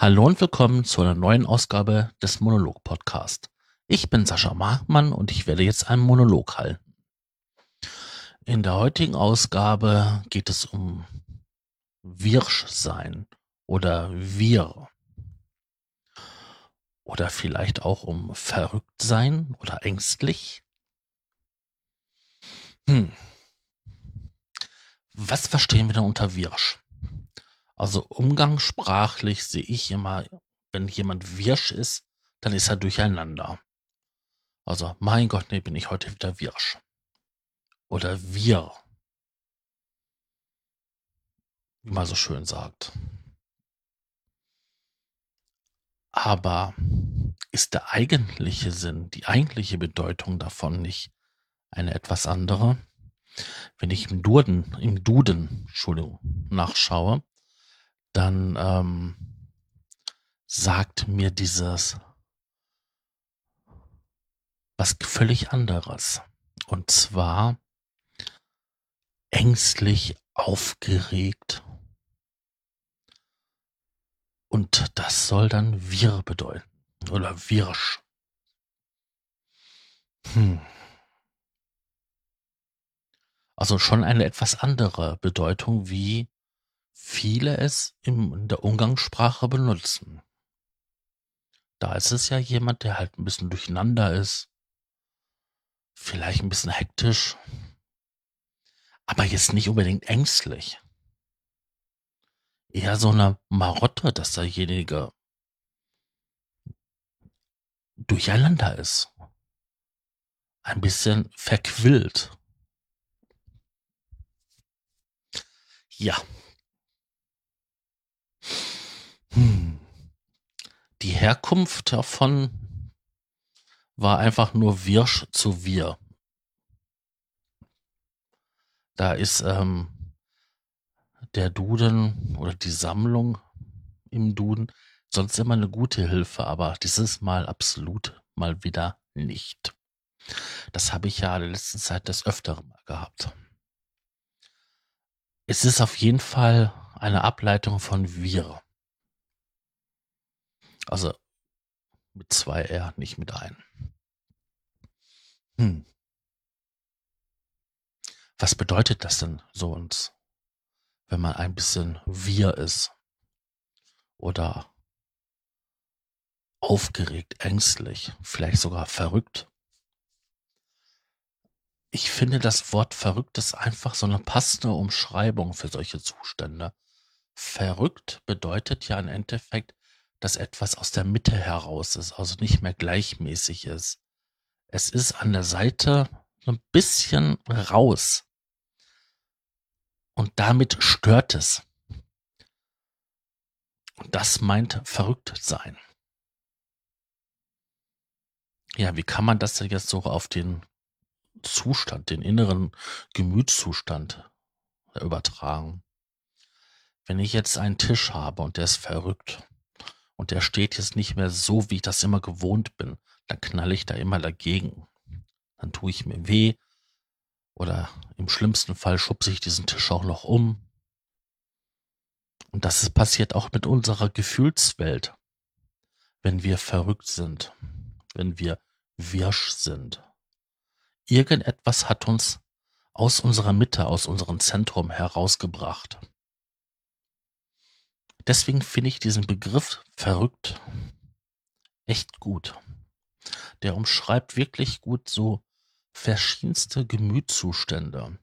Hallo und willkommen zu einer neuen Ausgabe des Monolog Podcast. Ich bin Sascha Markmann und ich werde jetzt einen Monolog halten. In der heutigen Ausgabe geht es um Wirsch sein oder wir. Oder vielleicht auch um verrückt sein oder ängstlich. Hm. Was verstehen wir denn unter Wirsch? Also umgangssprachlich sehe ich immer, wenn jemand wirsch ist, dann ist er durcheinander. Also, mein Gott, nee, bin ich heute wieder wirsch. Oder wir. Wie man so schön sagt. Aber ist der eigentliche Sinn, die eigentliche Bedeutung davon nicht eine etwas andere? Wenn ich im Duden, im Duden, Entschuldigung, nachschaue, dann ähm, sagt mir dieses was völlig anderes. Und zwar ängstlich, aufgeregt. Und das soll dann wir bedeuten. Oder wirsch. Hm. Also schon eine etwas andere Bedeutung, wie viele es in der Umgangssprache benutzen. Da ist es ja jemand, der halt ein bisschen durcheinander ist, vielleicht ein bisschen hektisch, aber jetzt nicht unbedingt ängstlich. Eher so eine Marotte, dass derjenige durcheinander ist. Ein bisschen verquillt. Ja, hm. Die Herkunft davon war einfach nur Wirsch zu Wir. Da ist ähm, der Duden oder die Sammlung im Duden sonst immer eine gute Hilfe, aber dieses Mal absolut mal wieder nicht. Das habe ich ja in der letzten Zeit des Öfteren mal gehabt. Es ist auf jeden Fall eine Ableitung von wir. Also mit zwei R, nicht mit ein. Hm. Was bedeutet das denn so uns, wenn man ein bisschen wir ist? Oder aufgeregt, ängstlich, vielleicht sogar verrückt? Ich finde das Wort verrückt ist einfach so eine passende Umschreibung für solche Zustände. Verrückt bedeutet ja im Endeffekt, dass etwas aus der Mitte heraus ist, also nicht mehr gleichmäßig ist. Es ist an der Seite so ein bisschen raus. Und damit stört es. Und das meint verrückt sein. Ja, wie kann man das denn jetzt so auf den Zustand, den inneren Gemütszustand übertragen? Wenn ich jetzt einen Tisch habe und der ist verrückt, und der steht jetzt nicht mehr so, wie ich das immer gewohnt bin, dann knall ich da immer dagegen. Dann tue ich mir weh oder im schlimmsten Fall schubse ich diesen Tisch auch noch um. Und das ist passiert auch mit unserer Gefühlswelt, wenn wir verrückt sind, wenn wir wirsch sind. Irgendetwas hat uns aus unserer Mitte, aus unserem Zentrum herausgebracht. Deswegen finde ich diesen Begriff verrückt echt gut. Der umschreibt wirklich gut so verschiedenste Gemütszustände.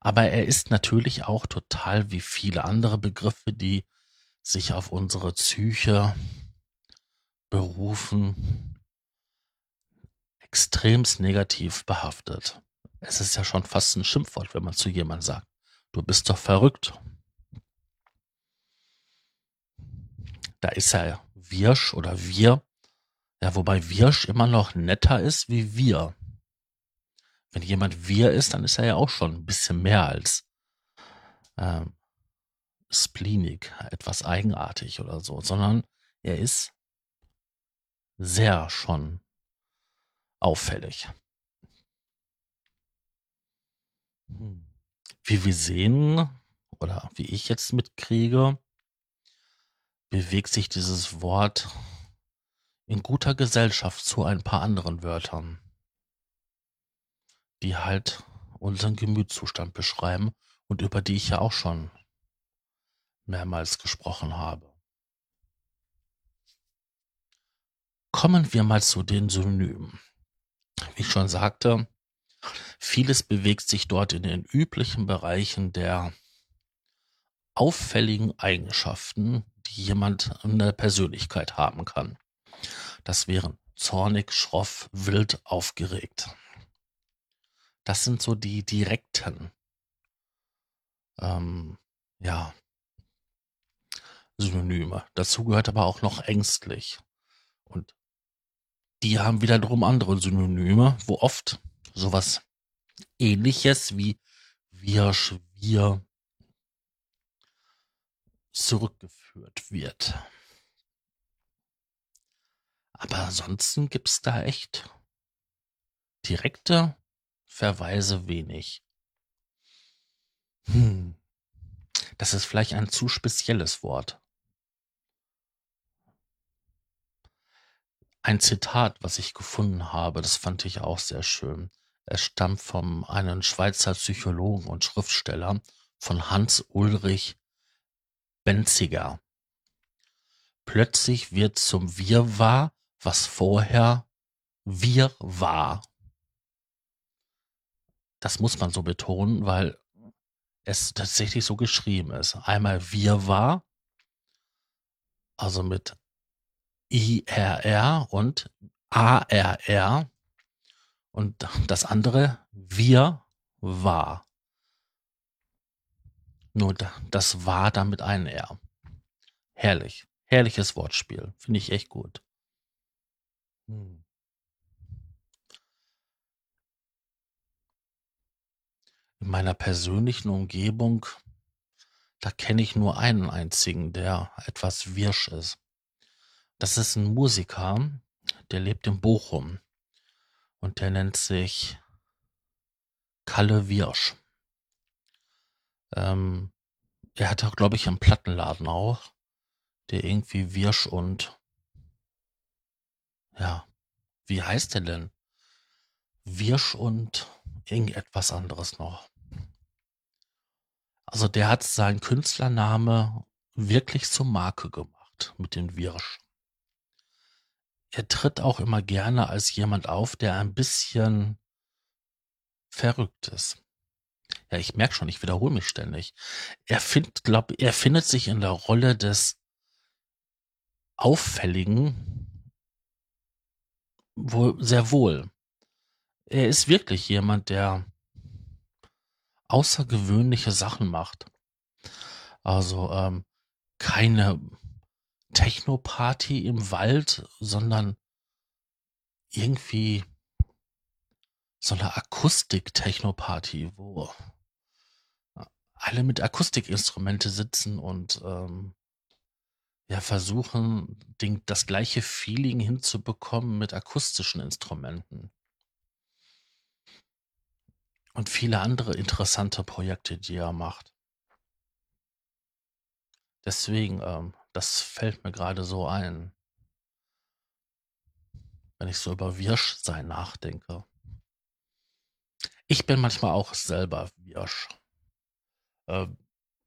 Aber er ist natürlich auch total wie viele andere Begriffe, die sich auf unsere Psyche berufen, extremst negativ behaftet. Es ist ja schon fast ein Schimpfwort, wenn man zu jemandem sagt, du bist doch verrückt. Da ist ja Wirsch oder wir. Ja, wobei Wirsch immer noch netter ist wie wir. Wenn jemand wir ist, dann ist er ja auch schon ein bisschen mehr als ähm, spleenig, etwas eigenartig oder so, sondern er ist sehr schon auffällig. Hm. Wie wir sehen oder wie ich jetzt mitkriege, bewegt sich dieses Wort in guter Gesellschaft zu ein paar anderen Wörtern, die halt unseren Gemütszustand beschreiben und über die ich ja auch schon mehrmals gesprochen habe. Kommen wir mal zu den Synonymen. Wie ich schon sagte, vieles bewegt sich dort in den üblichen Bereichen der auffälligen Eigenschaften, die jemand in der Persönlichkeit haben kann. Das wären zornig, schroff, wild, aufgeregt. Das sind so die direkten, ähm, ja, Synonyme. Dazu gehört aber auch noch ängstlich. Und die haben wiederum andere Synonyme, wo oft sowas ähnliches wie wir, wir zurückgeführt wird. Aber ansonsten gibt's da echt direkte Verweise wenig. Hm. Das ist vielleicht ein zu spezielles Wort. Ein Zitat, was ich gefunden habe, das fand ich auch sehr schön. Es stammt von einem Schweizer Psychologen und Schriftsteller von Hans Ulrich Benziger. Plötzlich wird zum Wirrwarr, was vorher wir war. Das muss man so betonen, weil es tatsächlich so geschrieben ist. Einmal wir war, also mit IRR und ARR und das andere wir war. Nur das war dann mit einem R. Herrlich. Herrliches Wortspiel. Finde ich echt gut. Hm. In meiner persönlichen Umgebung, da kenne ich nur einen einzigen, der etwas wirsch ist. Das ist ein Musiker, der lebt in Bochum und der nennt sich Kalle Wirsch. Ähm, er hat auch, glaube ich, einen Plattenladen auch, der irgendwie Wirsch und ja, wie heißt der denn? Wirsch und irgendetwas anderes noch. Also der hat seinen Künstlername wirklich zur Marke gemacht mit dem Wirsch er tritt auch immer gerne als jemand auf, der ein bisschen verrückt ist. Ja, ich merke schon, ich wiederhole mich ständig. Er findet, glaub, er findet sich in der Rolle des Auffälligen wohl sehr wohl. Er ist wirklich jemand, der außergewöhnliche Sachen macht. Also ähm, keine Techno-Party im Wald, sondern irgendwie so eine Akustik-Techno-Party, wo alle mit Akustikinstrumente sitzen und ähm, ja versuchen, den, das gleiche Feeling hinzubekommen mit akustischen Instrumenten. Und viele andere interessante Projekte, die er macht. Deswegen ähm, das fällt mir gerade so ein. Wenn ich so über Wirschsein nachdenke. Ich bin manchmal auch selber Wirsch. Ähm,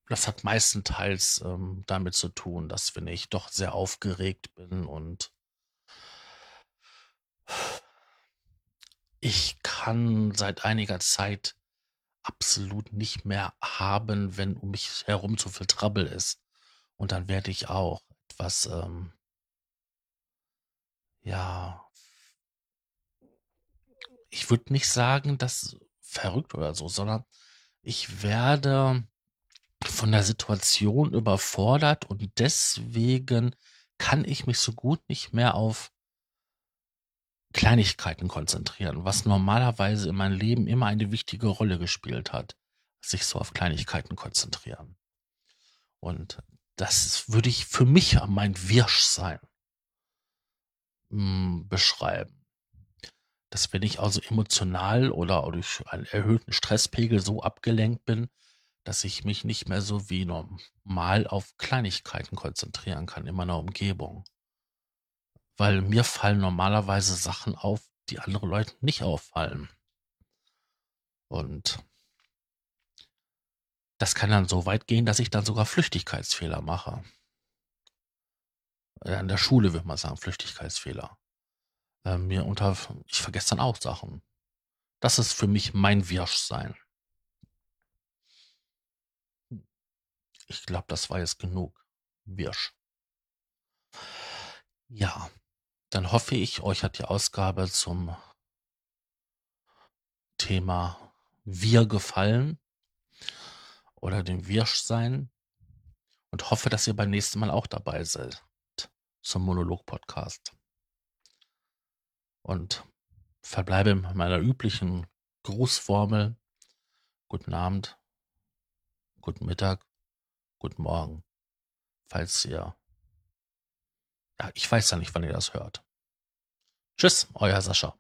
das hat meistenteils ähm, damit zu tun, dass wenn ich doch sehr aufgeregt bin und ich kann seit einiger Zeit absolut nicht mehr haben, wenn um mich herum zu viel Trouble ist. Und dann werde ich auch etwas, ähm, ja, ich würde nicht sagen, dass verrückt oder so, sondern ich werde von der Situation überfordert und deswegen kann ich mich so gut nicht mehr auf Kleinigkeiten konzentrieren, was normalerweise in meinem Leben immer eine wichtige Rolle gespielt hat, sich so auf Kleinigkeiten konzentrieren. Und das würde ich für mich mein Wirschsein hm, beschreiben. Dass wenn ich also emotional oder durch einen erhöhten Stresspegel so abgelenkt bin, dass ich mich nicht mehr so wie normal auf Kleinigkeiten konzentrieren kann in meiner Umgebung. Weil mir fallen normalerweise Sachen auf, die andere Leute nicht auffallen. Und das kann dann so weit gehen, dass ich dann sogar Flüchtigkeitsfehler mache. An der Schule würde man sagen, Flüchtigkeitsfehler. Äh, mir unter, ich vergesse dann auch Sachen. Das ist für mich mein Wirschsein. Ich glaube, das war jetzt genug. Wirsch. Ja, dann hoffe ich, euch hat die Ausgabe zum Thema Wir gefallen oder dem Wirschsein und hoffe, dass ihr beim nächsten Mal auch dabei seid zum Monolog-Podcast. Und verbleibe mit meiner üblichen Grußformel. Guten Abend, guten Mittag, guten Morgen, falls ihr, ja, ich weiß ja nicht, wann ihr das hört. Tschüss, euer Sascha.